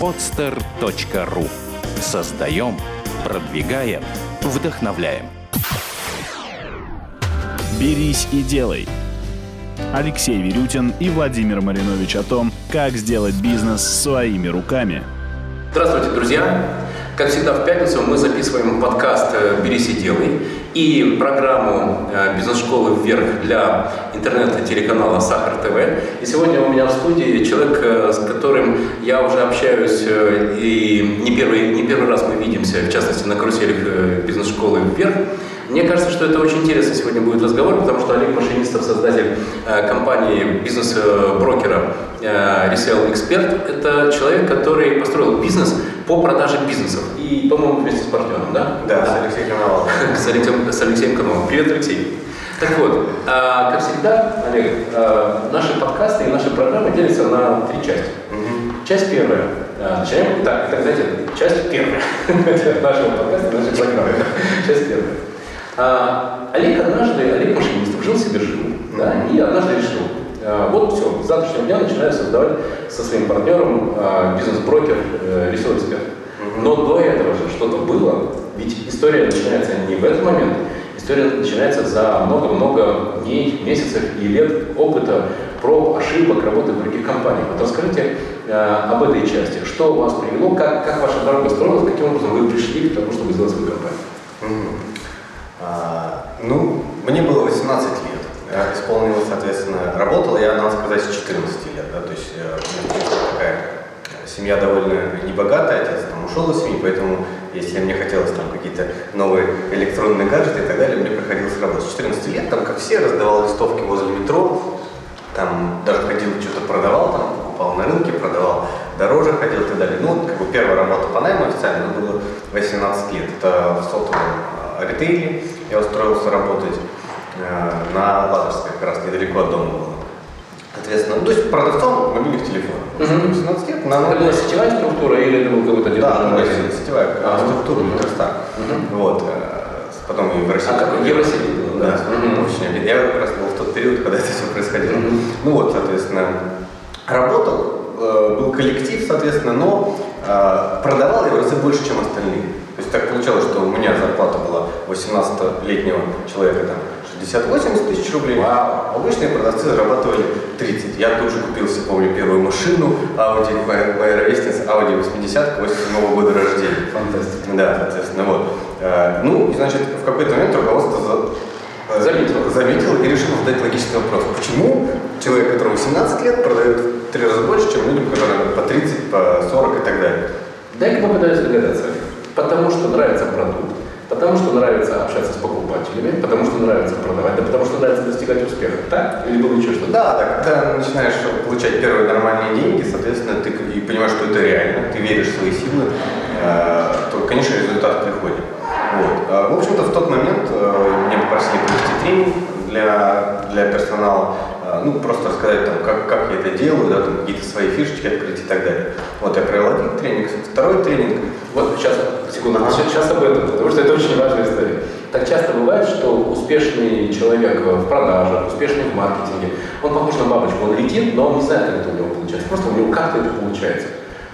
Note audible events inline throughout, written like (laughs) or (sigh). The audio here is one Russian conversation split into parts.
podster.ru Создаем, продвигаем, вдохновляем. «Берись и делай». Алексей Верютин и Владимир Маринович о том, как сделать бизнес своими руками. Здравствуйте, друзья! Как всегда, в пятницу мы записываем подкаст «Берись и делай» и программу э, бизнес-школы «Вверх» для интернета-телеканала «Сахар ТВ». И сегодня у меня в студии человек, э, с которым я уже общаюсь, э, и не первый, не первый раз мы видимся, в частности, на каруселях бизнес-школы «Вверх». Мне кажется, что это очень интересно сегодня будет разговор, потому что Олег Машинистов, создатель э, компании бизнес-брокера э, Resale Expert, это человек, который построил бизнес по продаже бизнесов. И, по-моему, вместе с партнером, да? Да, с Алексеем Коноваловым. (laughs) с, Алексеем, с Алексеем Коноваловым. Привет, Алексей. Так вот, э, как всегда, Олег, э, наши подкасты и наши программы делятся на три части. Мгм. Часть первая. Начинаем. Так, так, знаете, часть первая (laughs) нашего подкаста, нашей программы. Часть первая. А, Олег однажды, Олег Машинистов, жил себе жил, да, и однажды решил, а, вот все, с завтрашнего дня начинаю создавать со своим партнером а, бизнес-брокер э, Resale Expert. Но до этого же что-то было, ведь история начинается не в этот момент, история начинается за много-много дней, месяцев и лет опыта, проб, ошибок, работы в других компаниях. Вот расскажите э, об этой части, что вас привело, как, как ваша дорога строилась, каким образом вы пришли к тому, чтобы сделать свою компанию. А, ну, мне было 18 лет. Я исполнил, соответственно, работал я, надо сказать, с 14 лет. Да, то есть э, у меня, такая э, семья довольно небогатая, отец там ушел из семьи, поэтому если мне хотелось там какие-то новые электронные гаджеты и так далее, мне приходилось работать. С 14 лет, там, как все, раздавал листовки возле метро, там даже ходил, что-то продавал, там, покупал на рынке, продавал дороже, ходил и так далее. Ну, как бы первая работа по найму официально было 18 лет. Это в сотовом э, ритейле. Я устроился работать э, на Лазарской, как раз недалеко от дома было. Соответственно, ну, то есть продавцом мобильных телефонов. Мгм. 18 лет, на Это была сетевая структура или это был какой-то да, дедушка ну, магазин? сетевая А, структура, мгм. Интерстар. Мгм. Вот. э, Потом и в России. А, как Евросеть было, да? Да, обидно. Я как раз был в тот период, когда это все происходило. Мгм. Ну вот, соответственно, работал, э, был коллектив, соответственно, но э, продавал я в разы больше, чем остальные. То есть так получалось, что у меня зарплата была 18-летнего человека там 60-80 тысяч рублей, а обычные продавцы зарабатывали 30. Я тут же купил себе, помню, первую машину, Audi, моя, моя ровесница, Audi 80 87 года рождения. Фантастика. Да, соответственно, вот. Э, Ну, и, значит, в какой-то момент руководство за- э, Заметило. заметил и решил задать логичный вопрос. Почему человек, которому 18 лет, продает в три раза больше, чем людям, которым по 30, по 40 и так далее? Дай-ка попытаюсь догадаться. Потому что нравится продукт, потому что нравится общаться с покупателями, потому что нравится продавать, да потому что нравится достигать успеха. Так? Или было еще что-то? Да, да, когда начинаешь получать первые нормальные деньги, соответственно, ты понимаешь, что это реально, ты веришь в свои силы, э, то, конечно, результат приходит. Вот. А, В общем-то, в тот момент э, меня попросили провести тренинг для, для персонала, ну, просто рассказать, там, как, как я это делаю, да, там, какие-то свои фишечки открыть и так далее. Вот, я провел один тренинг, второй тренинг, Вот сейчас, секунду, сейчас, сейчас об этом, потому что это очень важная история. Так часто бывает, что успешный человек в продажах, успешный в маркетинге, он похож на бабочку, он летит, но он не знает, как это у него получается. Просто у него как-то это получается.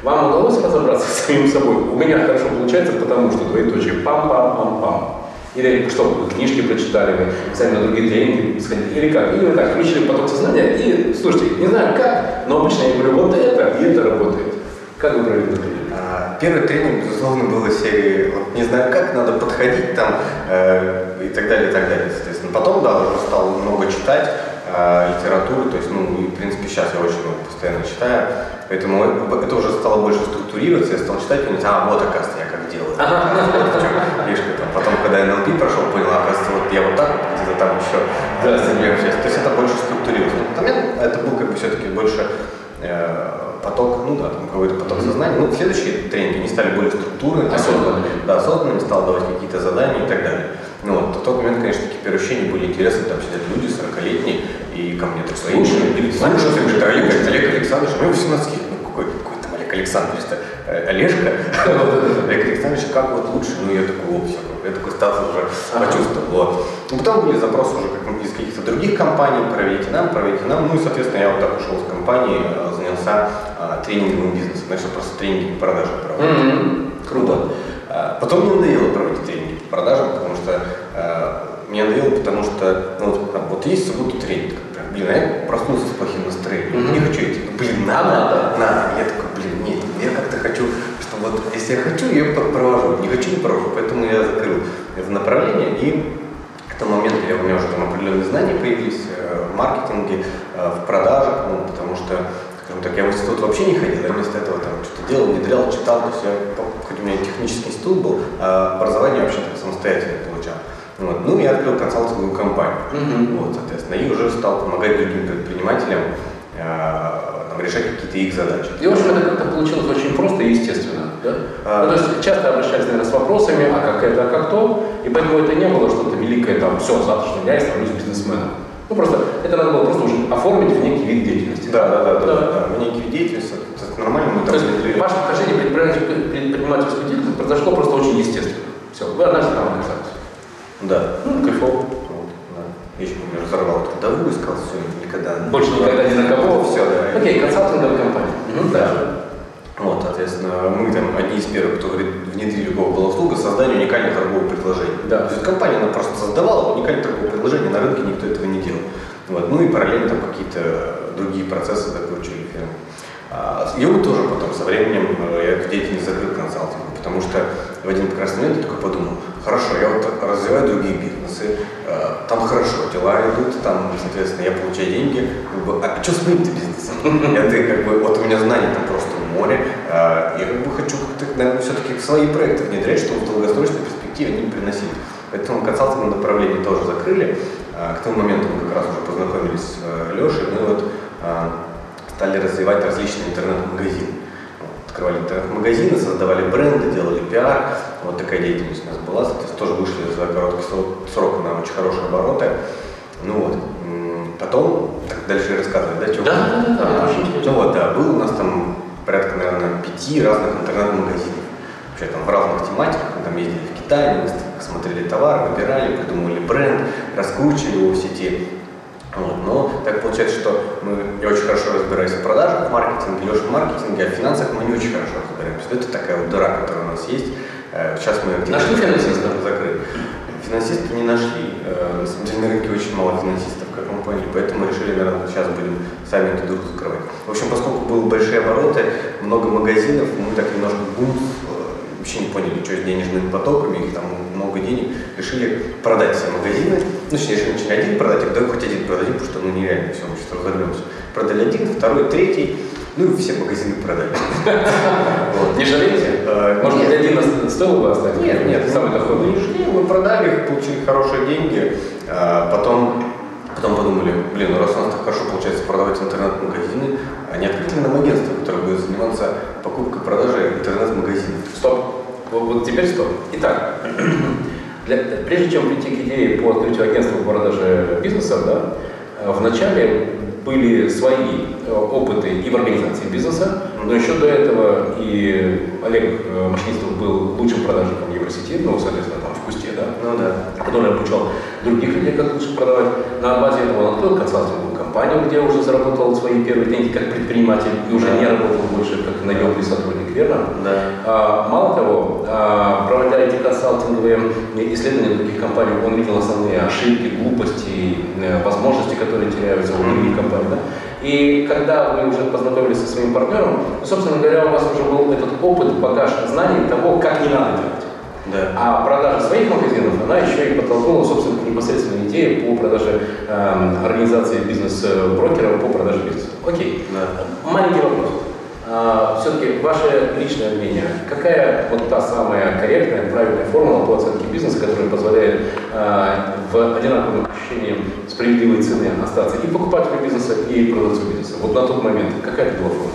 Вам удалось разобраться с самим собой? У меня хорошо получается, потому что двоеточие пам-пам-пам-пам. Или что, вы книжки прочитали, вы сами на другие тренинги сходили, или как? Или вы так, включили поток сознания и, слушайте, не знаю как, но обычно я говорю, вот это, и это работает. Как вы провели? А, Первый тренинг, безусловно, был из серии вот, «Не знаю как, надо подходить там» э, и так далее, и так далее, соответственно. Потом, да, уже стал много читать э, литературы, то есть, ну, и, в принципе, сейчас я очень много постоянно читаю, поэтому это уже стало больше структурироваться, я стал читать, и понимать, а, вот, оказывается, я как делаю. Вот в чём фишка там. Потом, когда NLP прошел, понял, а, оказывается, вот я вот так вот где-то там еще Да. ними общаюсь. То есть это больше структурировалось. Но потом я- это был как бы все-таки больше э, поток, ну да, там какой-то поток сознания. Ну, следующие тренинги, они стали более структурными. Осознанными. Да, осознанными, стал давать какие-то задания и так далее. Ну вот, в тот момент, конечно, такие первые ощущения были интересны, там сидят люди 40-летние, и ко мне так Слушай, «Слушай, слушай, говорит, Олег, Александрович, мне 18 лет, ну какой, какой там Олег Александрович? Э, Олежка, (laughs) Олег Александрович, как вот лучше? Ну, я такой, все, я такой статус уже почувствовал. Вот. Ну, потом были запросы уже как из каких-то других компаний, проверите нам, проверите нам. Ну, и, соответственно, я вот так ушел с компании, э, занялся а, тренинговым бизнесом. Начал просто тренинги по продажам проводить. Круто. А, Потом мне надоело проводить тренинги по продажам, потому что э, мне надоело, потому что ну, вот, там, вот есть субботу тренинг. Блин, а я проснулся с плохим настроением. Мгм. Не хочу идти. Ну, Блин, надо, Надо. надо. Я такой, блин, нет, я как-то хочу, что вот если я хочу, я пр- провожу. Не хочу, не провожу. Поэтому я закрыл это направление и к тому моменту я, у меня уже там определенные знания появились э, в маркетинге, э, в продажах, ну, потому что, скажем так, я в институт вообще не ходил, я вместо этого там что-то делал, внедрял, читал, то есть я, хоть у меня технический институт был, а образование вообще так самостоятельно получал. Вот. Ну, я открыл консалтинговую компанию, Мгм. вот, соответственно, и уже стал помогать другим предпринимателям э, там, решать какие-то их задачи. И, в общем, это как-то получилось очень просто и естественно. Да? А. Ну, то есть часто обращались, наверное, с вопросами, а как это, а как то, и поэтому это не было что-то великое, там, все, с завтрашнего дня я становлюсь бизнесменом. Ну, просто это надо было просто уже оформить в некий вид деятельности. Да, да, да, да, да, да. Меня некий деятельность, это нормально, мы То там есть внедрили. ваше вхождение в предпринимательскую, деятельность произошло просто очень естественно. Все, вы там оказались. Да. Ну, кайфово. Я еще помню, разорвал трудовую, сказал, все, никогда. Больше никогда ни на кого. Все, да. Окей, консалтинговая компания. Мгм, Да. Вот, соответственно, мы там одни из первых, кто внедрили у кого была услуга создания уникальных торговых предложений. Да. То есть компания, она просто создавала уникальные торговые предложения, на рынке никто этого не делал. Вот. Ну и параллельно там какие-то другие процессы закручивали фирмы. А, вот тоже потом со временем э, я эту деятельность закрыл консалтингу, потому что в один прекрасный момент я такой подумал, хорошо, я вот развиваю другие бизнесы, э, там хорошо, дела идут, там, соответственно, я получаю деньги, как бы, а что с моим-то бизнесом? (laughs) Ты как бы, вот у меня знаний там просто море, э, я как бы хочу как-то, наверное, все-таки свои проекты внедрять, чтобы в долгосрочной перспективе они приносили. Поэтому консалтинговое направление тоже закрыли. А, К тому моменту мы как раз уже познакомились с э, Лешей, мы вот а, стали развивать различные интернет-магазины. Открывали интернет-магазины, создавали бренды, делали пиар. Вот такая деятельность у нас была. Соответственно, тоже вышли за короткий срок, на очень хорошие обороты. Ну вот. Потом, так дальше рассказывать, да, что? Да, да, да, интересно. Ну вот, да, был у нас там порядка, наверное, пяти разных интернет-магазинов. Вообще там в разных тематиках. Мы там ездили в Китай, выставках смотрели товар, выбирали, придумывали бренд, раскручивали его в сети. Вот. Но так получается, что мы, я очень хорошо разбираюсь в продажах, в маркетинге, Леша в маркетинге, а в финансах мы не очень хорошо разбираемся. Это такая вот дыра, которая у нас есть. Э, Сейчас мы Нашли финансиста? закрыли. Финансисты не нашли. Э, На самом деле на рынке очень мало финансистов, как компании, поэтому решили, наверное, сейчас будем сами эту дыру закрывать. В общем, поскольку были большие обороты, много магазинов, мы так немножко бум, э, вообще не поняли, что с денежными потоками, их там много денег, решили продать все магазины. Ну, точнее, решили начали один продать, а давай хоть один продадим, потому что ну нереально, все, мы сейчас разорвемся. Продали один, второй, третий, ну и все магазины продали. Не жалеете? Э, Может быть, один стоило бы оставить? Нет, нет, самый мы доходный. мы продали их, получили хорошие деньги, а потом, потом подумали, блин, ну раз у нас так хорошо получается продавать интернет-магазины, а не открыть ли нам агентство, которое будет заниматься покупкой, продажей интернет-магазинов? Стоп. Вот, вот теперь стоп. Итак, (clears throat) для- прежде чем прийти к идее по открытию агентства по продаже бизнеса, да, э, вначале были свои э, опыты и в организации бизнеса, но еще до этого и Олег э, Машинистов был лучшим продажником Евросети, ну, соответственно, там в Кусте, да, Ну да. который обучал других людей, как лучше продавать. На базе этого он открыл консалтинговую компанию, где уже заработал свои первые деньги как предприниматель и уже Да. не работал больше как наемный сотрудник, верно? Да. А, Мало того, а, проводя эти консалтинговые исследования других компаний, он видел основные ошибки, глупости, э, возможности, которые теряются у других компаний. да. И когда вы уже познакомились со своим партнером, ну, собственно говоря, у вас уже был этот опыт, багаж знаний того, как не надо делать. Да. А продажа своих магазинов, она еще и подтолкнула, собственно, к непосредственной идее по продаже эм, организации бизнес-брокера по продаже бизнеса. Окей. Да. Маленький вопрос. все-таки ваше личное мнение, какая вот та самая корректная, правильная формула по оценке бизнеса, которая позволяет э, в одинаковом ощущении справедливой цены остаться и покупателю бизнеса, и продавцу бизнеса? Вот на тот момент какая это была формула?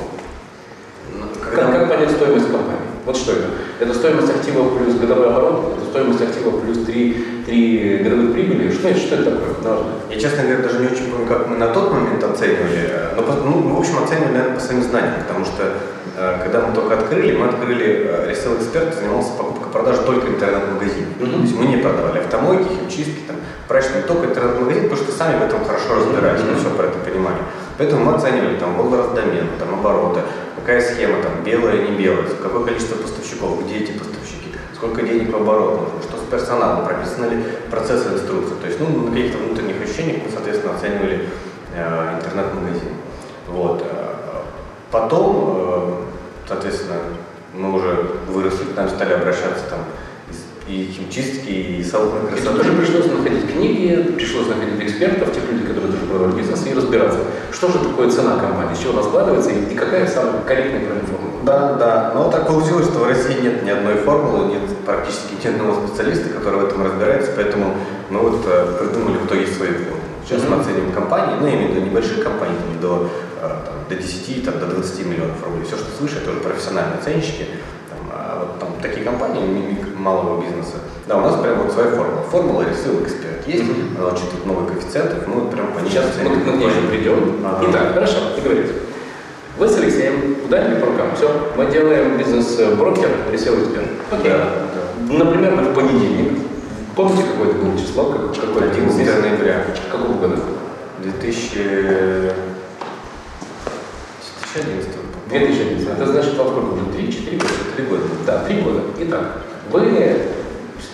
Ну, Как, когда- как понять стоимость компании? Вот что это? Это стоимость актива плюс годовой оборот, это стоимость актива плюс 3, 3 годовых прибыли. Что это, что это такое? Должно. Я, честно говоря, даже не очень помню, как мы на тот момент оценивали. э, Но, ну, в общем, оценивали, наверное, по своим знаниям, потому что э, когда мы только открыли, мы открыли, э, ресейл эксперт занимался покупкой продажей только интернет-магазинов. Мгм. То есть мы не продавали автомойки, химчистки, там, прачечные, только интернет-магазин, потому что сами в этом хорошо разбирались, мы все про это понимали. Поэтому мы оценивали там возраст домена, там обороты, какая схема, там белая, не белая, какое количество поставщиков, где эти поставщики, сколько денег в оборот нужно, что с персоналом, прописаны ли процессы инструкции. То есть, ну, на каких-то внутренних ощущениях мы, соответственно, оценивали э, интернет-магазин. Вот. э, Потом, э, соответственно, мы уже выросли, к нам стали обращаться там и химчистки, и салоны красоты. тоже пришлось находить книги, пришлось находить экспертов, тех людей, которые тоже продавали бизнес, и разбираться, что же такое цена компании, с чего она складывается и, и какая самая корректная правильная формула. Да, да. Но так получилось, что в России нет ни одной формулы, нет практически ни одного специалиста, который в этом разбирается, поэтому мы вот э, придумали в итоге свои формулы. Сейчас мы оценим компании, ну, я имею в виду небольшие компании, там, до, э, там, до 10, там, до 20 миллионов рублей. Все, что свыше, это уже профессиональные оценщики. Там, а вот там такие компании малого бизнеса. Да, у нас прям вот своя формула. Формула рисунок эксперт есть, Мгм. она учитывает много коэффициентов, мы вот прям по ней Сейчас мы, мы к ней еще придем. Ага. Итак, хорошо, договорились. Вы с Алексеем ударили по рукам. Все, мы делаем бизнес-брокер, ресел эксперт. Окей. Да, Например, мы в понедельник. Помните, какое это было число? Как, был 11 месяц? ноября. Какого года? 2000... 2011 2011. Это значит, вам сколько уже? 3-4 года? Три года. Да, три года. Итак, вы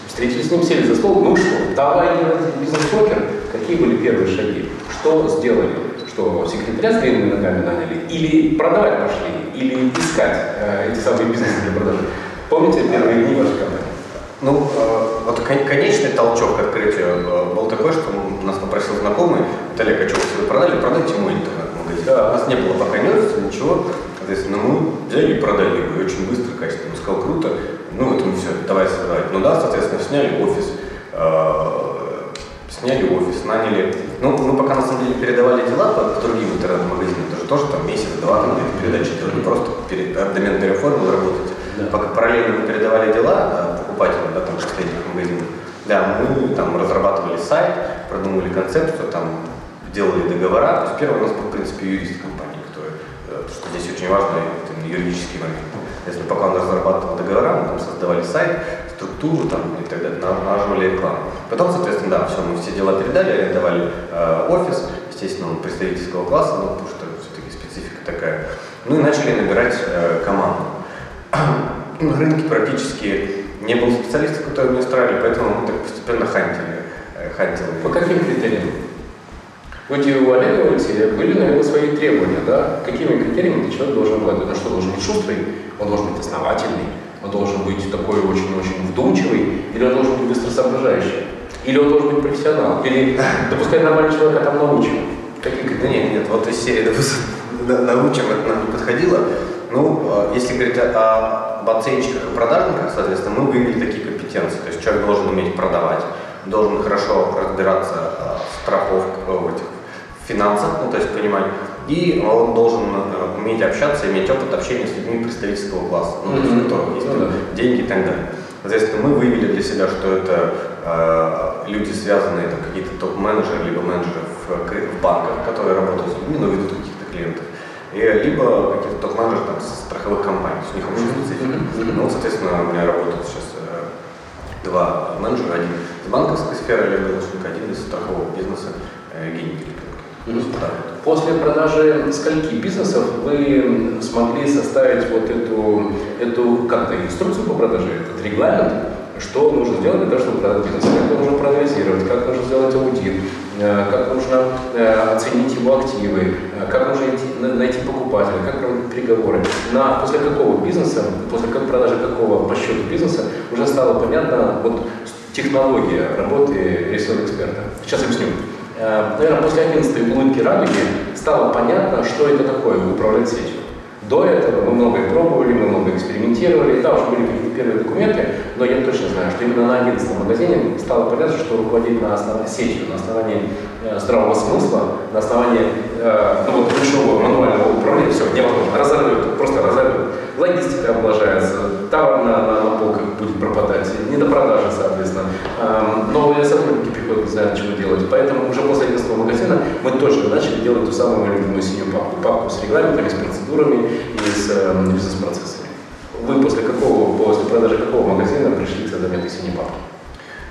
встретились с ним, сели за стол, ну что, давай делать бизнес-брокер. Какие были первые шаги? Что сделали? Что, секретаря с длинными ногами наняли? Или продавать пошли? Или искать э, эти самые бизнесы для продажи? Помните первые дни вашей компании? Ну, э, вот кон- конечный толчок к открытию э, был такой, что нас попросил знакомый, Виталий Качев, если вы продали, продайте мой интернет-магазин. Да. У нас не было пока офиса, ничего. Соответственно, мы взяли и продали его, и очень быстро, качественно. Он сказал, круто, ну, это мы все, давай создавать. Ну да, соответственно, сняли офис, э, сняли офис, наняли. Ну, мы пока на самом деле передавали дела по другим интернет-магазинам, это же тоже там месяц-два там где-то передачи делали, просто пере, домен переоформил работать. Да. Пока параллельно мы передавали дела э, покупателям, да, там, этих магазинов, да, мы там разрабатывали сайт, продумывали концепцию, там, делали договора. То есть первый у нас был, в принципе, юрист компании, который, э, что здесь очень важный это юридический момент. Если пока он разрабатывал договора, мы там создавали сайт, структуру там, и так далее, на- налаживали рекламу. Потом, соответственно, да, все, мы все дела передали, арендовали э, офис, естественно, он представительского класса, ну, потому что все-таки специфика такая. Ну и начали набирать э, команду. (clears throat) На рынке практически не было специалистов, которые меня устраивали, поэтому мы так постепенно хантили. э, хантили. По каким критериям? У Алексея были, наверное, свои требования, да? Какими критериями этот человек должен обладать? Он что, должен быть шустрый? Он должен быть основательный? Он должен быть такой очень-очень вдумчивый? Или он должен быть быстро соображающий? Или он должен быть профессионал? Или (laughs) допускать нормального человека там научим? Какие Да нет, нет, вот из серии, допустим, (laughs) на- научим, это нам не подходило. Ну, э, если говорить о- об оценщиках и продажниках, соответственно, мы выявили такие компетенции. То есть человек должен уметь продавать, должен хорошо разбираться э, в страховках, в этих финансах, ну, то есть понимать. И он должен э, уметь общаться, иметь опыт общения с людьми представительского класса, ну, есть, у которых есть там да. деньги и так далее. Соответственно, мы выявили для себя, что это э, люди, связанные, там, какие-то топ-менеджеры, либо менеджеры в, кре- в банках, которые работают с людьми, но ведут каких-то клиентов. И, либо какие-то топ-менеджеры там, страховых компаний, у них общая специфика. Мгм. Ну, вот, соответственно, у меня работают сейчас э, два менеджера, один из банковской сферы, Олег Галушник, один из страхового бизнеса, э, Евгений После продажи скольки бизнесов вы смогли составить вот эту, эту как-то инструкцию по продаже, этот регламент, что нужно сделать для того, чтобы продать бизнес, как нужно проанализировать, как нужно сделать аудит, э, как нужно э, оценить его активы, э, как нужно найти, на- найти покупателя, как проводить переговоры. На, после какого бизнеса, после как продажи какого по счету бизнеса уже стало понятно вот технология работы ресурс эксперта. Сейчас объясню. Э, Наверное, после 11 улыбки радуги стало понятно, что это такое управлять сетью. До этого мы многое пробовали, мы много экспериментировали, да, уже были какие-то первые документы, но я точно знаю, что именно на 11 магазине стало понятно, что руководить на основании сетью, на основании э, здравого смысла, на основании э, ну, вот, большого мануального управления, все, невозможно, разорвет, просто разорвет. Логистика облажается, будет пропадать. Не до продажи, соответственно. Эм, Новые сотрудники приходят, не знают, чего делать. Поэтому уже после 11 магазина мы точно начали делать ту самую любимую синюю папку. Папку с регламентами, с процедурами и с эм, бизнес-процессами. Вы после какого, после продажи какого магазина пришли к созданию этой синей папки?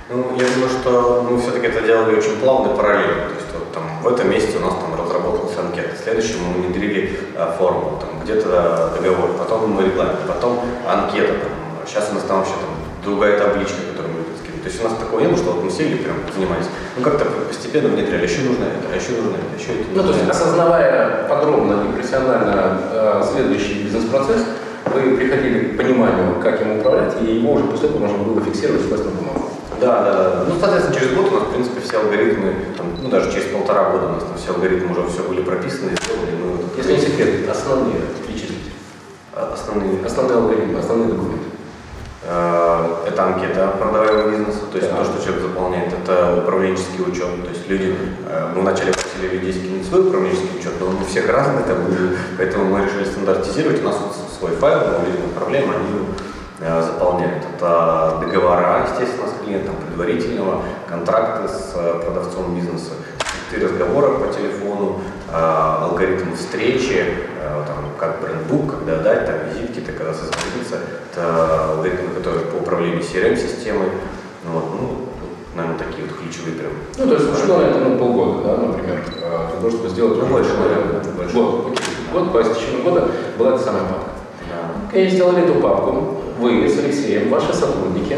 Ну, я думаю, что мы все-таки это делали очень плавно и параллельно. То есть вот там в этом месяце у нас там разработался анкета, в мы внедрили э, форму, там где-то договор, потом мы регламент, потом анкета, там, сейчас у нас там вообще там другая табличка, которую мы будем скинуть. То есть у нас такого не было, что вот мы сели прям занимались. Ну как-то постепенно внедряли, еще нужно это, а еще нужно это, еще это. Ну, то есть, осознавая подробно и профессионально э, следующий бизнес-процесс, вы приходили к пониманию, как им управлять, и его уже после этого можно было фиксировать в на бумагу. Да, да, да. Ну, соответственно, через год у нас, в принципе, все алгоритмы, там, ну, даже через полтора года у нас там все алгоритмы уже все были прописаны и сделаны. Мы вот, Если не секрет, основные перечислите. а, основные Основные алгоритмы, основные документы. Э, Это анкета продаваемого бизнеса, то есть Да. то, что человек заполняет, это управленческий учет. То есть люди, э, мы вначале просили людей скинуть свой управленческий учет, но он у всех разный, там, поэтому мы решили стандартизировать. У нас свой файл, мы люди управляем, они э, заполняют. Это договора, естественно, с клиентом, предварительного, контракты с продавцом бизнеса, скрипты разговора по телефону, алгоритм встречи, там, как брендбук, когда дать, там, визитки, то когда созвониться. Это алгоритмы, которые по управлению CRM-системой. Ну, вот, ну, наверное, такие вот ключевые прям. Ну, то есть ушло на это ну, полгода, да, например, э, для того, чтобы сделать Ну, больше, вариант. больше. Год, окей. Год, по истечению года была эта самая папка. Да. И сделали эту папку, вы с Алексеем, ваши сотрудники.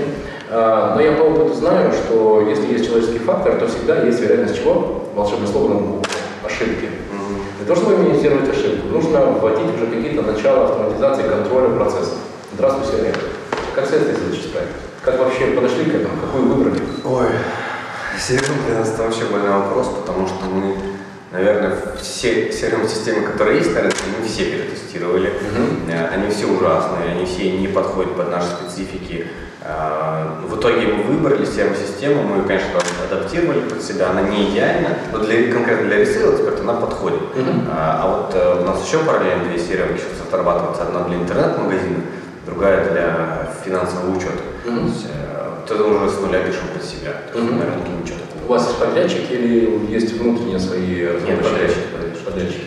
А, Но я по опыту знаю, что если есть человеческий фактор, то всегда есть вероятность чего? Волшебное слово на. Ошибки. Для того, чтобы минимизировать ошибку, нужно вводить уже какие-то начала автоматизации контроля процессов. Здравствуйте, Олег. Как с этой задачей справились? Как вообще подошли к этому? Какую выбрали? Ой, нас это вообще больной вопрос, потому что мы, наверное, все CRM-системы, которые есть на рынке, мы все перетестировали. Э, Они все ужасные, они все не подходят под наши специфики. Э, В итоге мы выбрали CRM-систему, мы, ее, конечно, адаптировали под себя, она не идеальна, но для, конкретно для ресейла эксперта она подходит. Мгм. А, вот у нас еще параллельно две CRM сейчас отрабатываются. Одна для интернет-магазина, другая для финансового учета. Мгм. То есть, это уже с нуля пишем под себя. То есть Мгм. на рынке ничего. У вас есть подрядчики или есть внутренние свои Нет, подрядчики? подрядчики, Подрядчики.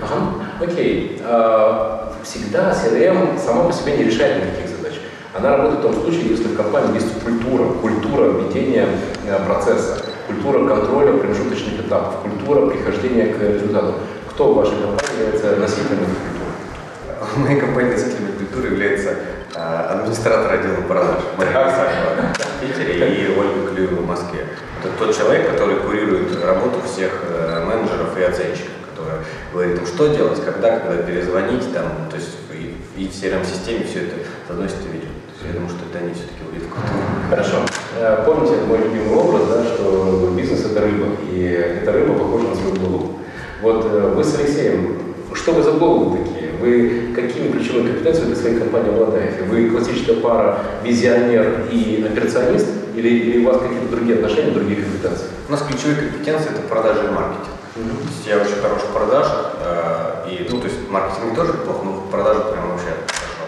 Ага. Окей. А, Всегда CRM сама по себе не решает никаких задач. Она работает в том случае, если в компании есть культура, культура ведения э, процесса, культура контроля промежуточных этапов, культура прихождения к результату. Кто в вашей компании является носителем этой культуры? В моей компании носителем культуры является э, администратор отдела продаж Мария. Исакова в Питере и Ольга Клюева в Москве. Это тот человек, который курирует работу всех э, менеджеров и оценщиков, который говорит им, что делать, когда, когда перезвонить, там, то есть и, и в CRM-системе все это заносит и ведет. То есть я думаю, что это они все-таки увидят культуру. Хорошо. Э, Помните мой любимый образ, да, что бизнес это рыба, и эта рыба похожа на свою голову. Вот э, вы с Алексеем, что вы за голову такие? Вы какими ключевыми компетенциями для своей компании обладаете? Вы классическая пара визионер и операционист, или, или у вас какие-то другие отношения, другие компетенции? У нас ключевые компетенции это продажи и маркетинг. То есть я очень хорош в продажах, э, и, ну, то есть маркетинг тоже плохо, но в продажах прям вообще хорошо.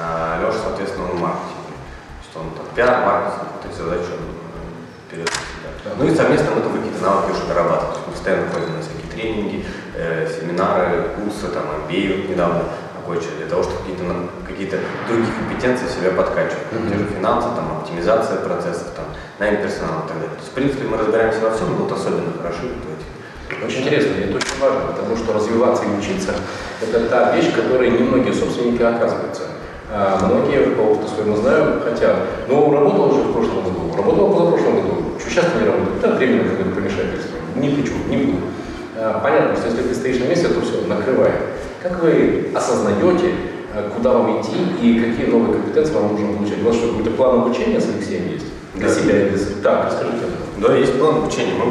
А Леша, соответственно, он в маркетинге. То есть он там пиар, маркетинг, вот эти задачи он э, берет на себя. Ну и совместно мы там какие-то навыки уже есть мы постоянно ходим на всякие тренинги, э, курсы, там, MBA недавно окончили, для того, чтобы какие-то, какие-то другие компетенции в себя подкачивать. Мгм. Те же финансы, там, оптимизация процессов, там, найм персонала и так далее. То есть, в принципе, мы разбираемся во всем, но вот особенно хороши вот в этих. Очень интересно, и это очень важно, потому что развиваться и учиться – это та вещь, которой немногие собственники оказываются. А многие, по опыту своему знаю, хотят. Но работал уже в прошлом году, работал в позапрошлом году. Что сейчас не работаю? Да, временно какое-то помешательство. Не хочу, не буду. А, Понятно, что если ты стоишь на месте, то все, накрывает. Как вы осознаете, а, куда вам идти и какие новые компетенции вам нужно получать? У вас что, какой-то план обучения с Алексеем есть? Для Да. себя или для... Так, расскажите. Да, есть план обучения. Мы,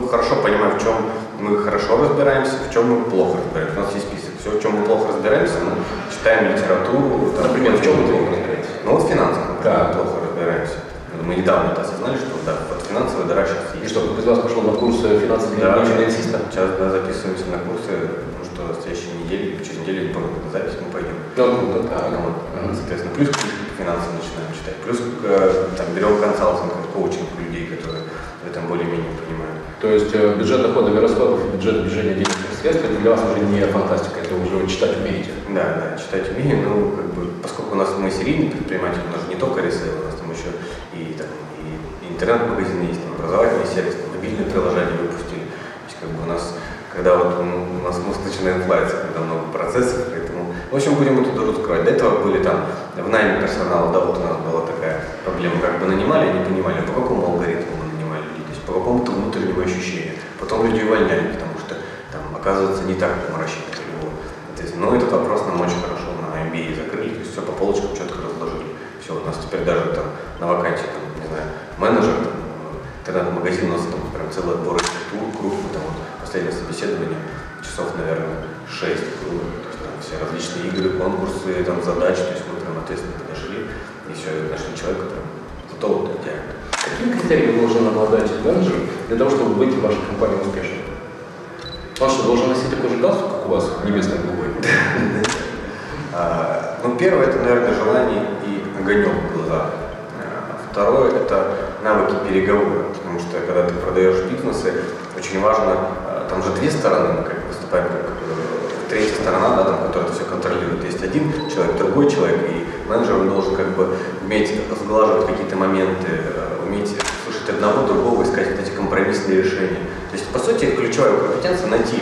мы хорошо понимаем, в чем мы хорошо разбираемся, в чем мы плохо разбираемся. У нас есть список. Все, в чем мы плохо разбираемся, мы читаем литературу. там, Например, в чем вы ходим. плохо разбираетесь? Ну вот в финансах, например, Да. мы плохо разбираемся. Мы недавно это осознали, что да, под финансовая дыра сейчас И что, кто из вас пошел на курсы финансового Да, финансиста? сейчас да, записываемся на курсы, потому что в следующей неделе, через неделю, не помню, запись, мы пойдем. Ну, круто, так. Ну, вот, Мгм. Соответственно, плюс по финансам начинаем читать, плюс э, там берем консалтинг, коучинг людей, которые в этом более-менее понимают. То есть э, бюджет доходов и расходов, бюджет движения денежных средств, это для вас уже не фантастика, это уже читать умеете. Да, да, читать умею, ну, как бы, поскольку у нас мы серийный предприниматель, у нас же не только resale, у нас там еще и, и интернет-магазин есть, там, образовательный сервис, там, мобильное приложение выпустили. То есть, как бы у нас, когда вот ну, у нас мозг начинает плавиться, когда много процессов, поэтому, в общем, будем эту дыру закрывать. До этого были там в найме персонала, да, вот у нас была такая проблема, как бы нанимали, не понимали, по какому алгоритму мы нанимали людей, то есть по какому-то внутреннему ощущению. Потом люди увольняли, потому что там, оказывается, не так, мы рассчитывали. Но этот вопрос нам очень хорошо на MBA закрыли, то есть все по полочкам четко разложили. Все, у нас теперь даже там на вакансии, там, не знаю, менеджер, там, интернет-магазин, у нас там прям целый отбор тур, круг, мы там вот последнее собеседование, часов, наверное, 6 было. То есть там все различные игры, конкурсы, там задачи, то есть мы прям ответственно подошли и все, нашли человека, прям зато вот идеально. Каким критерием должен обладать менеджер для того, чтобы быть в вашей компании успешным? Он что, должен носить такой же галстук, как у вас, небесно-голубой? (laughs) А, Ну, первое, это, наверное, желание и огонек в глазах. А, Второе, это навыки переговора, потому что когда ты продаешь бизнесы, очень важно, а, там же две стороны, мы как выступаем как э, третья сторона, да, там, которая все контролирует. Есть один человек, другой человек, и менеджер он должен как бы уметь сглаживать какие-то моменты, э, уметь слушать одного, другого, искать вот эти компромиссные решения. То есть, по сути, ключевая компетенция найти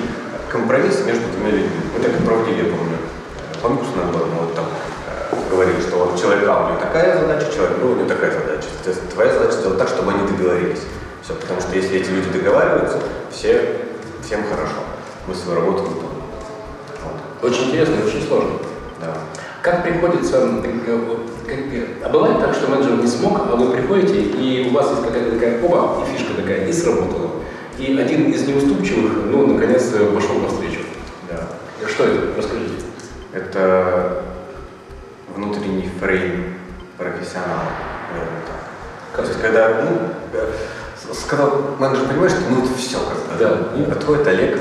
компромисс между двумя людьми. Мы так и проводили, я помню, э, конкурс набор, мы вот там э, говорили, что вот человек А, у него такая задача, человек Б, у него такая задача. Соответственно, твоя задача сделать так, чтобы они договорились. Все, потому что если эти люди договариваются, все, всем хорошо. Мы свою работу выполним. Вот. Очень интересно и очень сложно. Да. Как приходится, как, э, а бывает так, что менеджер не смог, а вы приходите, и у вас есть какая-то такая, оба, и фишка такая, и сработала. И один из неуступчивых, ну, наконец, пошел навстречу. Да. Что это? Расскажите. Это внутренний фрейм профессионала. Как То есть, когда, ну, сказал менеджер, понимаешь, что ну это все как. Да. И подходит Олег,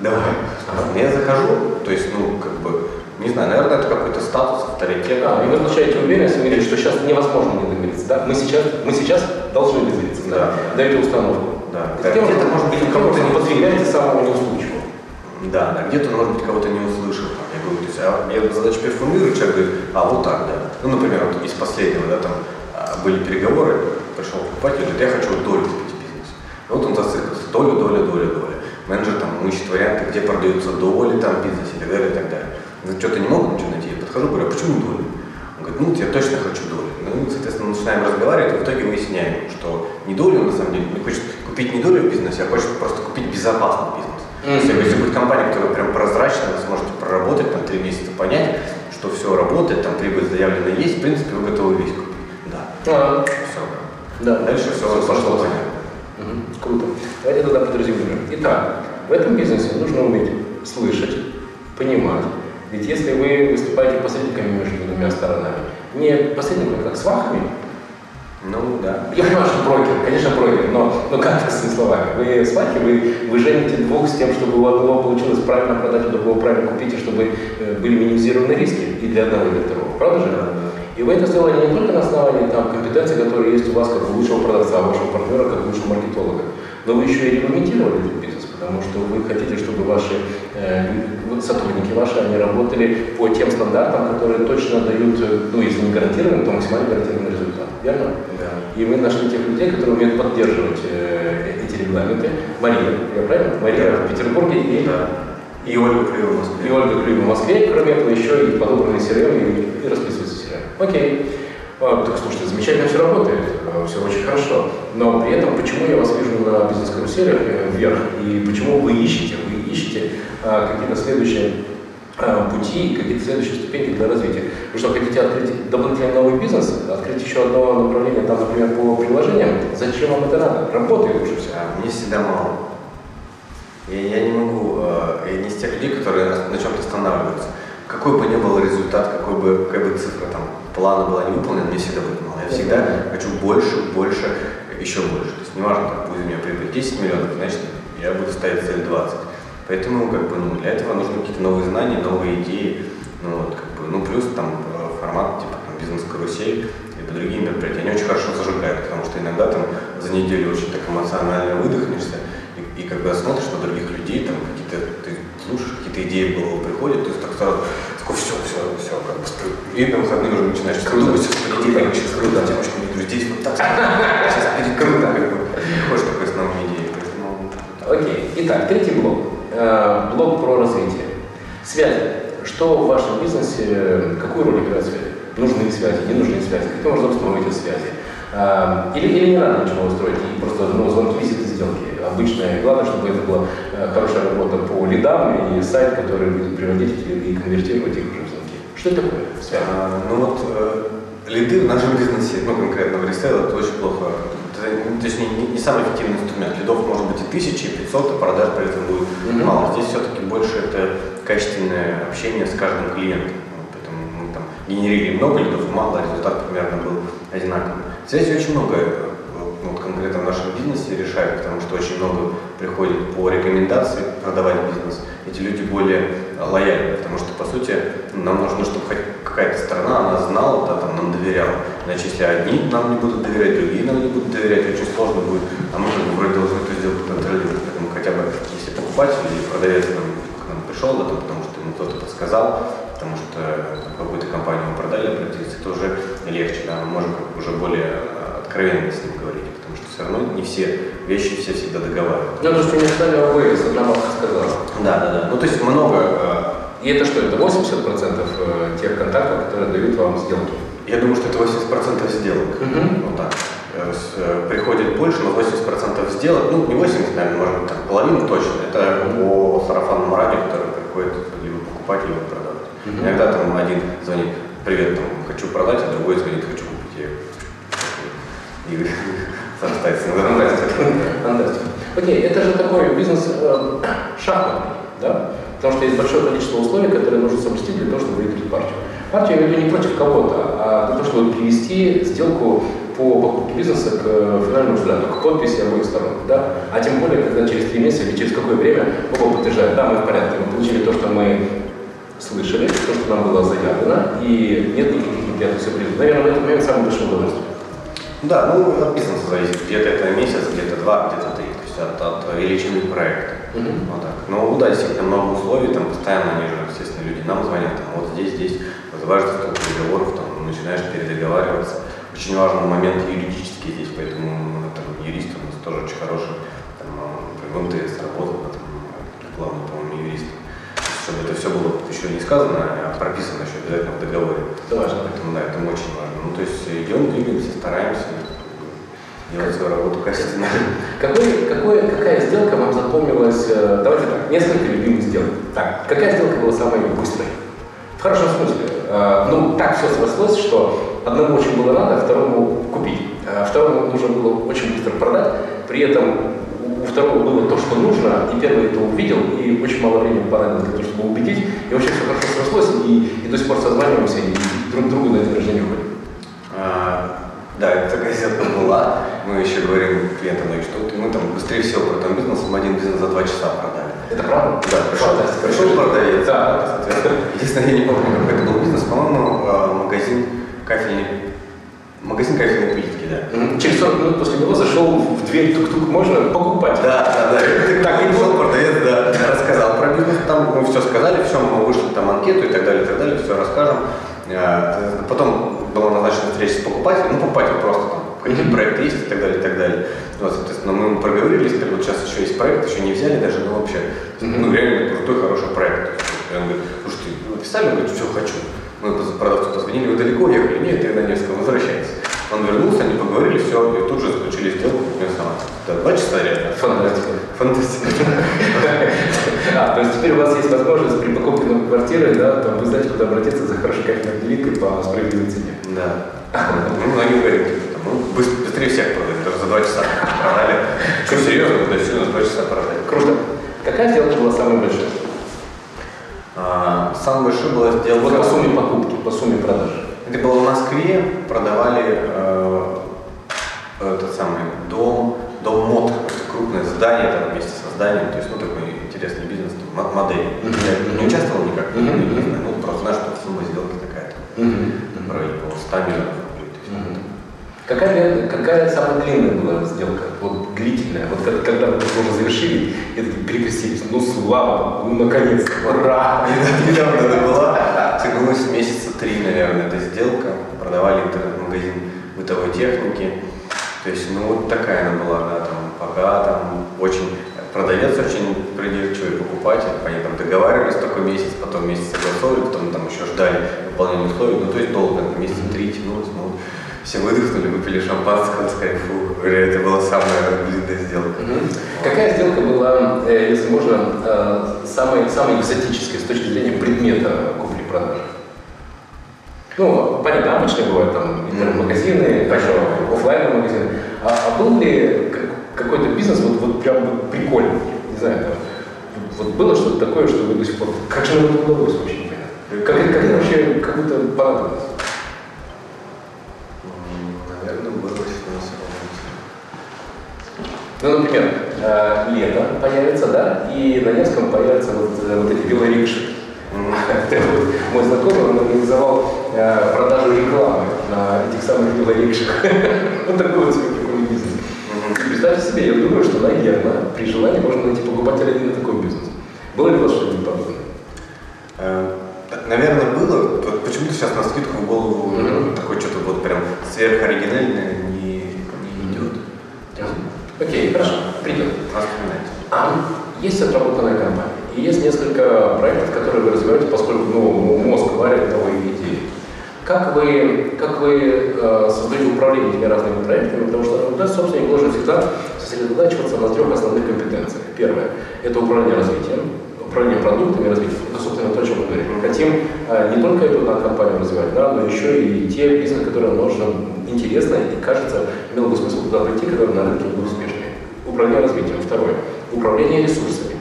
давай. Я захожу, то есть, ну, как бы, не знаю, наверное, это какой-то статус, авторитет. Да, и вы получаете уверенность, вы говорите, что сейчас невозможно не договориться, да? Мы сейчас, мы сейчас должны договориться, да? Да. Даете установку. Да. Где-то, может быть, образом не подвигаете самого неуступчивого. Да, да, где-то, может быть, кого-то не услышал. Есть, а я задачу переформулирую, человек говорит, а вот так, да. Ну, например, вот из последнего, да, там а, были переговоры, пришел покупатель, говорит, я хочу долю купить в бизнесе. И вот он зациклился, долю, доля, доля, доля. Менеджер там ищет варианты, где продаются доли там бизнесе и так далее, и так далее. Что-то не могут ничего найти. Я подхожу, говорю, а почему доли? Он говорит, ну, я точно хочу доли. Ну, соответственно, начинаем разговаривать, и в итоге выясняем, что не долю, на самом деле, не хочет купить не долю в бизнесе, а хочет просто купить безопасный бизнес. Мгм. если будет компания, которая прям прозрачная, вы сможете проработать, там, три месяца понять, что все работает, там, прибыль заявлена есть, в принципе, вы готовы весь купить. Да. А, Все. да. Дальше все пошло понятно. Мгм, Круто. Давайте тогда подразумеем. Итак, в этом бизнесе нужно уметь слышать, понимать. Ведь если вы выступаете посредниками между двумя сторонами, не посредниками, как свахами, Ну, да. я понимаю, что брокер, конечно, брокер, но, но как с словами? Вы свахи, вы, вы жените двух с тем, чтобы у одного получилось правильно продать, у другого правильно купить, и чтобы э, были минимизированы риски и для одного, и для второго. Правда же? И вы это сделали не только на основании там, компетенций, которые есть у вас как у лучшего продавца, у вашего партнера, как лучшего маркетолога, но вы еще и регламентировали этот бизнес, потому что вы хотите, чтобы ваши э, сотрудники ваши, они работали по тем стандартам, которые точно дают, э, ну, если не гарантированный, то максимально гарантированный результат. Верно? Да. И вы нашли тех людей, которые умеют поддерживать э, эти регламенты. Мария, я правильно? Мария Да. в Петербурге и, Да. И Ольга Клюева в Москве. и Ольга Клюева в Москве. Кроме этого, еще и подобранный CRM и, и расписывается CRM. Окей. А, так слушайте, замечательно все работает, все очень хорошо. Но при этом, почему я вас вижу на бизнес-каруселях э, вверх, и почему вы ищете, вы ищете а, какие-то следующие а, пути, какие-то следующие ступеньки для развития. Вы что, хотите открыть дополнительный новый бизнес, открыть еще одно направление, там, например, по приложениям? Зачем вам это надо? Работает уже все. А, Мне всегда мало. Я, я не могу, э, я не из тех людей, которые на, чем-то останавливаются. Какой бы ни был результат, какой бы, какая бы цифра там плана была не выполнена, мне всегда будет мало. Я всегда хочу больше, больше, еще больше. То есть неважно, там, будет у меня прибыль 10 миллионов, значит, я буду ставить цель 20. Поэтому как бы, ну, для этого нужны какие-то новые знания, новые идеи. Ну, вот, как бы, ну плюс там э, формат типа там, бизнес-карусель, по другим мероприятия, они очень хорошо зажигают, потому что иногда там за неделю очень так эмоционально выдохнешься, и, и когда смотришь на других людей, там какие-то, ты слушаешь, какие-то идеи в голову приходят, то есть так сразу, такой, все, все, все, как бы, и на выходные уже начинаешь круто, думать, все, круто, короче, круто, да. девочка, не говорю, здесь вот так, сейчас перекруто, как бы, хочешь такой основной идеи, поэтому... Окей, итак, третий блок. Э, Блок про развитие. Связи. Что в вашем бизнесе, какую роль играют связи? Нужны связи, не нужны связи? Каким образом строите связи? Э, Или, или не надо ничего строить, и просто ну, звонки, визиты, сделки. Обычное. Главное, чтобы это была э, хорошая работа по лидам и сайт, который будет приводить эти и конвертировать их уже в звонки. Что это такое? Связи. А, Ну вот лиды в нашем бизнесе, ну конкретно в resale, это очень плохо. Это, ну, точнее, не, не самый эффективный инструмент. Лидов может быть и тысячи, и 500, а продаж при этом будет Мгм. мало. Здесь все-таки больше это качественное общение с каждым клиентом. Поэтому мы там генерили много лидов, мало, результат примерно был одинаковый. Связи очень много э, вот конкретно в нашем бизнесе решают, потому что очень много приходит по рекомендации продавать бизнес. Эти люди более э, лояльны, потому что, по сути, нам нужно, чтобы хоть какая-то страна, она знала, да, там, нам доверяла. Иначе, если одни нам не будут доверять, другие нам не будут доверять, очень сложно будет, а мы как бы вроде должны эту сделку контролировать. Поэтому хотя бы, если покупатель или продавец нам, к нам пришел, да, там, потому что ему кто-то подсказал, потому что э, какую-то компанию мы продали, обратиться, это уже легче, да, мы можем уже более э, откровенно с ним говорить, потому что все равно не все вещи все всегда договаривают. Ну, то, что не стали вывез, одна бабка сказала. Да, да, да. Ну, то есть много, э, И это что, это 80% э, тех контактов, которые дают вам сделки? я думаю, что это 80% сделок. Мгм. Вот так. Э, э, Приходит больше, но 80% сделок, ну, не 80, наверное, может быть, там, половина точно. Это по сарафанному радио, который приходит либо покупать, либо продавать. Мгм. Иногда там один звонит, привет, там, хочу продать, а другой звонит, хочу купить. Я и (laughs) зарастается. Фантастика. Окей, это же такой бизнес шахматный, да? Потому что есть большое количество условий, которые нужно соблюсти для того, чтобы выиграть партию. Партию я веду не против кого-то, а для того, чтобы привести сделку по покупке бизнеса к э, финальному результату, к подписи обоих сторон. Да? А тем более, когда через три месяца или через какое время оба подтверждают, да, мы в порядке, мы получили то, что мы слышали, то, что нам было заявлено, и нет никаких неприятных сюрпризов. Наверное, в этот момент самое большое удовольствие. Да, ну от бизнеса зависит. Где-то это месяц, два, где-то три. То есть от, от величины проекта. Мгм. Вот так. Ну да, действительно много условий, там постоянно они же, естественно, люди нам звонят, там вот здесь, здесь, вызываешь доступ переговоров, там начинаешь передоговариваться. Очень важный момент юридический здесь, поэтому ну, там, юрист у нас тоже очень хороший, там, в МТС работал, там, главный, по-моему, юрист. Чтобы это все было еще не сказано, а прописано еще обязательно в договоре. Это важно. Поэтому, да, это очень важно. Ну, то есть идем, двигаемся, стараемся делать свою работу качественно. Какой, какой, какая сделка вам запомнилась? э, Давайте так, несколько любимых сделок. Так, какая сделка была самой быстрой? В хорошем смысле. Э, Ну, так все срослось, что одному очень было надо, второму купить. А второму нужно было очень быстро продать. При этом у- второго было то, что нужно, и первый это увидел, и очень мало времени понадобилось для того, чтобы убедить. И вообще все хорошо срослось, и, и до сих пор созваниваемся, и друг другу на день рождения ходим. Да, такая сделка была. Мы еще говорим клиентам, ну, что мы там быстрее всего про там бизнес, мы один бизнес за два часа продали. Это правда? Да, пришел, Фантастика. пришел продавец. Да. Единственное, я не помню, какой это был бизнес, по-моему, а, магазин кафельный, магазин кафельной плитки, да. Через 40 минут после него зашел в дверь тук-тук, можно покупать. Да, да, да. Так и пришел продавец, да, рассказал про бизнес, там мы все сказали, все, мы вышли там анкету и так далее, и так далее, все расскажем. А, Потом была назначена встреча с покупателем, ну, покупатель просто там, какие проекты есть и так далее, и так далее. Вот, соответственно, мы ему проговорили, сказали, вот сейчас еще есть проект, еще не взяли даже, но вообще, ну, реально крутой, хороший проект. И он говорит, слушайте, вы написали? Он говорит, все, хочу. Мы продавцу позвонили, вы далеко ехали? Нет, я на Невском, возвращайтесь. Он вернулся, они поговорили, все, и тут же заключили сделку, купили сама. Да, два часа реально. Фантастика. Фантастика. (laughs) А, то есть теперь у вас есть возможность при покупке новой квартиры, да, там вы знаете, куда обратиться за хорошей кафельной делиткой по справедливой цене. Да. Ну, многие говорят, типа, ну, быс- быстрее всех продали, даже за два часа продали. Что, серьезно? Да, серьезно, за два часа продали. Круто. Какая сделка была самой большой? А, Самое большое было Вот сделано... по сумме покупки, по сумме продажи. Это было в Москве, продавали э, этот самый дом, дом мод, крупное здание там вместе со зданием, то есть, ну, такой интересный бизнес, там, мо- модель. Мгм. Я не участвовал никак, Мгм. не знаю, ну, просто знаю, что сумма сделки такая-то, в районе по 100 миллионов рублей. Мгм. Какая, какая самая длинная была сделка? Вот длительная. Вот когда, когда вы уже завершили, и такие перекрестились. Ну слава, ну наконец, ура! (laughs) Недавно это была, тянулась месяца три, наверное, эта сделка. Продавали интернет-магазин бытовой техники. То есть, ну, вот такая она была, да, там, пока там очень продавец очень придирчивый покупатель, они там договаривались такой месяц, потом месяц согласовывали, потом там еще ждали выполнения условий, ну то есть долго, месяца три тянулось, ну вот все выдохнули, выпили шампанского, сказали, фу, это была самая длинная сделка. Мгм. Какая сделка была, э, если можно, э, самой, самой экзотической с точки зрения предмета купли-продажи? Ну, понятно, обычные бывают там интернет-магазины, хорошо, офлайновые магазины. А, а был ли какой-то бизнес вот, вот прям вот прикольный? Не знаю, там, вот было что-то такое, что вы до сих пор... Как же это удалось, вообще непонятно. Как, как это вообще как будто понадобилось? М, Наверное, было на Ну, например, э, лето появится, да, и на Невском появятся вот, э, вот эти велорикши. (laughs) Мой знакомый, он организовал э, продажу рекламы на этих самых велорикшах. (laughs) Вот такой вот прикольный бизнес. Представьте себе, я думаю, что, наверное, при желании можно найти покупателя и на такой бизнес. Было ли у вас что-нибудь подобное? Э, Наверное, было. Вот почему-то сейчас на скидку в голову Мгм. такое что-то вот прям сверхоригинальное не, не идет. Окей, хорошо, придет. Вспоминайте. А есть отработанная компания, и есть несколько проектов, которые вы развиваете, поскольку ну, мозг варит новые идеи. Как вы, как вы э, создаете управление этими разными проектами? Потому что у нас собственник должен всегда сосредотачиваться на трех основных компетенциях. Первое – это управление развитием, управление продуктами и развитием. Это, собственно, то, о чем мы говорим. Мы хотим э, не только эту да, компанию развивать, да, но еще и те бизнес, которые нужно интересно и кажется, имело бы смысл туда прийти, которые на рынке будут успешнее. Управление развитием. Второе – управление ресурсами.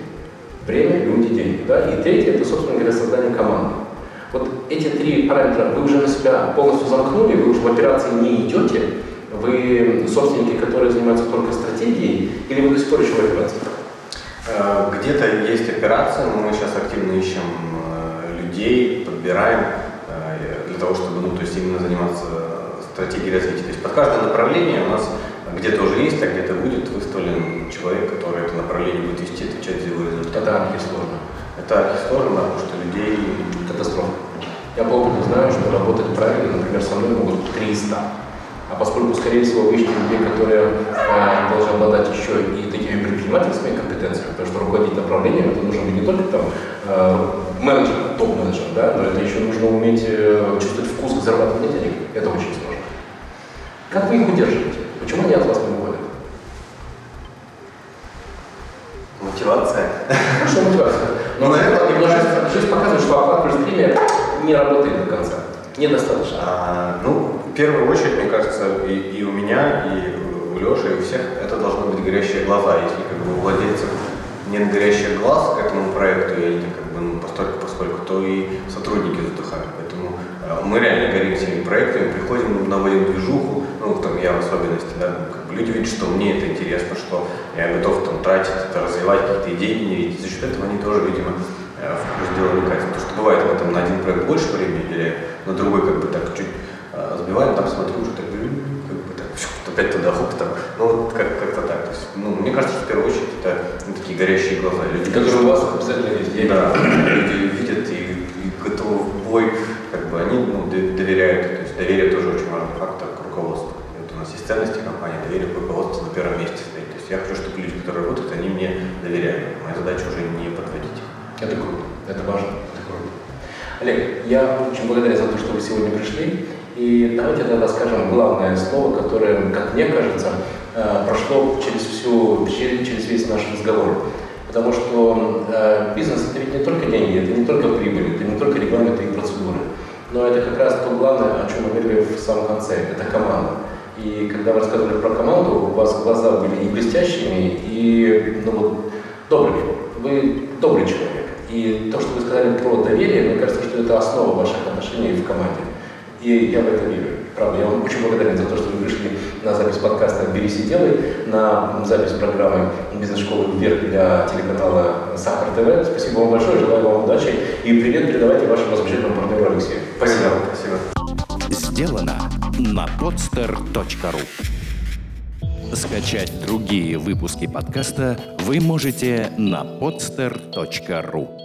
Время, люди, деньги. Да? И третье – это, собственно говоря, создание команды. Вот эти три параметра вы уже на себя полностью замкнули, вы уже в операции не идете, вы собственники, которые занимаются только стратегией, или вы до сих пор еще в операции? Э, Где-то есть операция, но мы сейчас активно ищем людей, подбираем э, для того, чтобы, ну, то есть именно заниматься стратегией развития. То есть под каждое направление у нас где-то уже есть, а где-то будет выставлен человек, который это направление будет вести, отвечать за его результат. Это архи сложно. Это архи сложно, потому что людей Катастрофа. Я по опыту знаю, что работать правильно, например, со мной могут 300. А поскольку, скорее всего, вы ищете людей, которые э, должны обладать еще и такими предпринимательскими компетенциями, потому что руководить направлением, это нужно быть не только там э, менеджер, топ-менеджер, да, но это еще нужно уметь э, чувствовать вкус к зарабатыванию денег. Это очень сложно. Как вы их удерживаете? Почему они от вас не уходят? мотивация. Хорошо, мотивация. (laughs) Но, Ну, наверное, мне жизнь, показывает, что оклад плюс премия не работает до конца. Недостаточно. А, ну, в первую очередь, мне кажется, и, и у меня, и у Леши, и у всех это должны быть горящие глаза. Если как бы у владельцев нет горящих глаз этому проекту, и они как бы, ну, постольку, поскольку, то и сотрудники задыхают. Поэтому э, мы реально горим всеми проектами, приходим, наводим движуху, ну, там я в особенности, да, ну, как бы люди видят, что мне это интересно, что я готов там тратить, это, развивать какие-то идеи, генерить. За счет этого они тоже, видимо, э, дела вникать. Потому что бывает, мы там на один проект больше времени уделяем, на другой как бы так чуть э, сбиваем, там смотрю, уже так, как бы так, (laughs) опять туда, хоп, там. Ну, вот как, как-то так. Ну, мне кажется, что в первую очередь это ну, такие горящие глаза. Люди, Которые у вас обязательно есть. Да, люди видят и, и готовы в бой, как бы они ну, доверяют. То есть доверие тоже очень важный фактор к руководству. Вот у нас есть ценности компании, доверие к руководству на первом месте стоит. То есть я хочу, чтобы люди, которые работают, они мне доверяли. Моя задача уже не подводить. их. Это круто, это важно, это круто. Олег, я очень благодарен за то, что вы сегодня пришли. И давайте тогда скажем главное слово, которое, как мне кажется, э, прошло через всю, через, через весь наш разговор. Потому что э, бизнес это ведь не только деньги, это не только прибыль, это не только регламенты и процедуры. Но это как раз то главное, о чем мы говорили в самом конце, это команда. И когда вы рассказывали про команду, у вас глаза были и блестящими, и ну, вот, добрыми. Вы добрый человек. И то, что вы сказали про доверие, мне кажется, что это основа ваших отношений в команде. И я в это верю. Правда, я вам очень благодарен за то, что вы пришли на запись подкаста «Берись и делай», на запись программы бизнес-школы «Вверх» для телеканала «Сахар ТВ». Спасибо вам большое, желаю вам удачи. И привет передавайте вашему замечательному партнеру Алексею. Спасибо. Спасибо. Сделано на podster.ru Скачать другие выпуски подкаста вы можете на podster.ru